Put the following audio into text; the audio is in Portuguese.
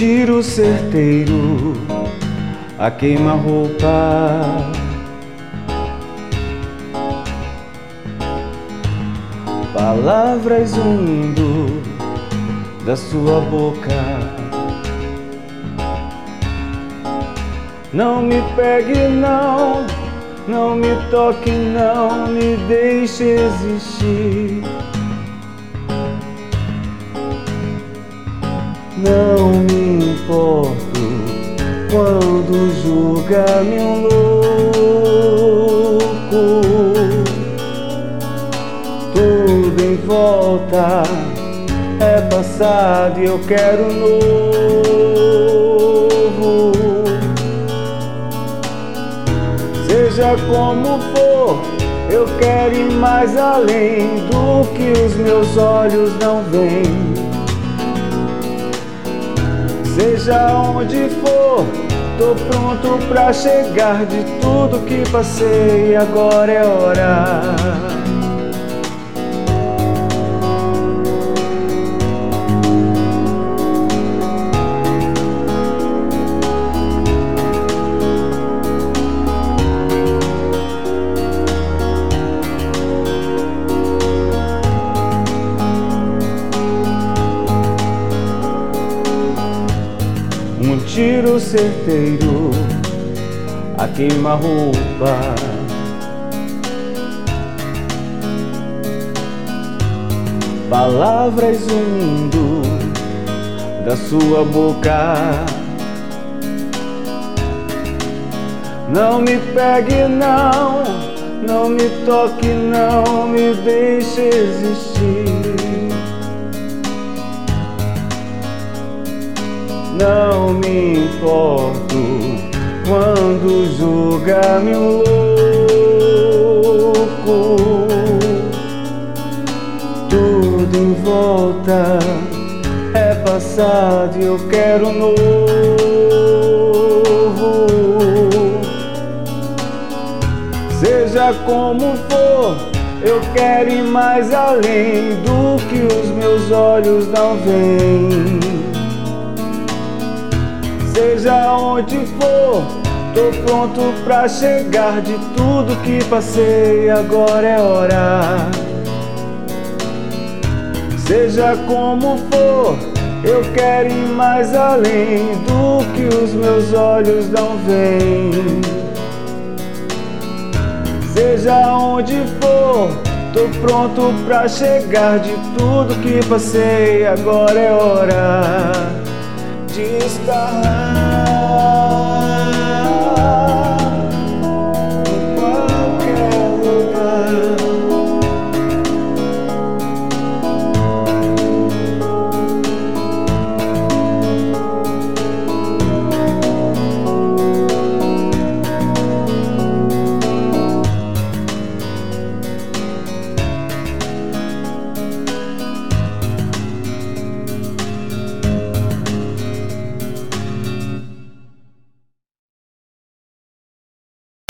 tiro certeiro a queima-roupa. Palavras indo da sua boca. Não me pegue, não, não me toque, não me deixe existir. Não quando julga-me um louco. Tudo em volta é passado e eu quero novo. Seja como for, eu quero ir mais além do que os meus olhos não veem. Seja onde for, tô pronto pra chegar de tudo que passei. Agora é hora. Um tiro certeiro a queima-roupa. Palavras indo da sua boca. Não me pegue, não, não me toque, não me deixe existir. Não me importo quando julga-me um louco. Tudo em volta é passado e eu quero novo. Seja como for, eu quero ir mais além do que os meus olhos não veem. Seja onde for, tô pronto pra chegar de tudo que passei. Agora é hora. Seja como for, eu quero ir mais além do que os meus olhos não veem. Seja onde for, tô pronto pra chegar de tudo que passei. Agora é hora de estar.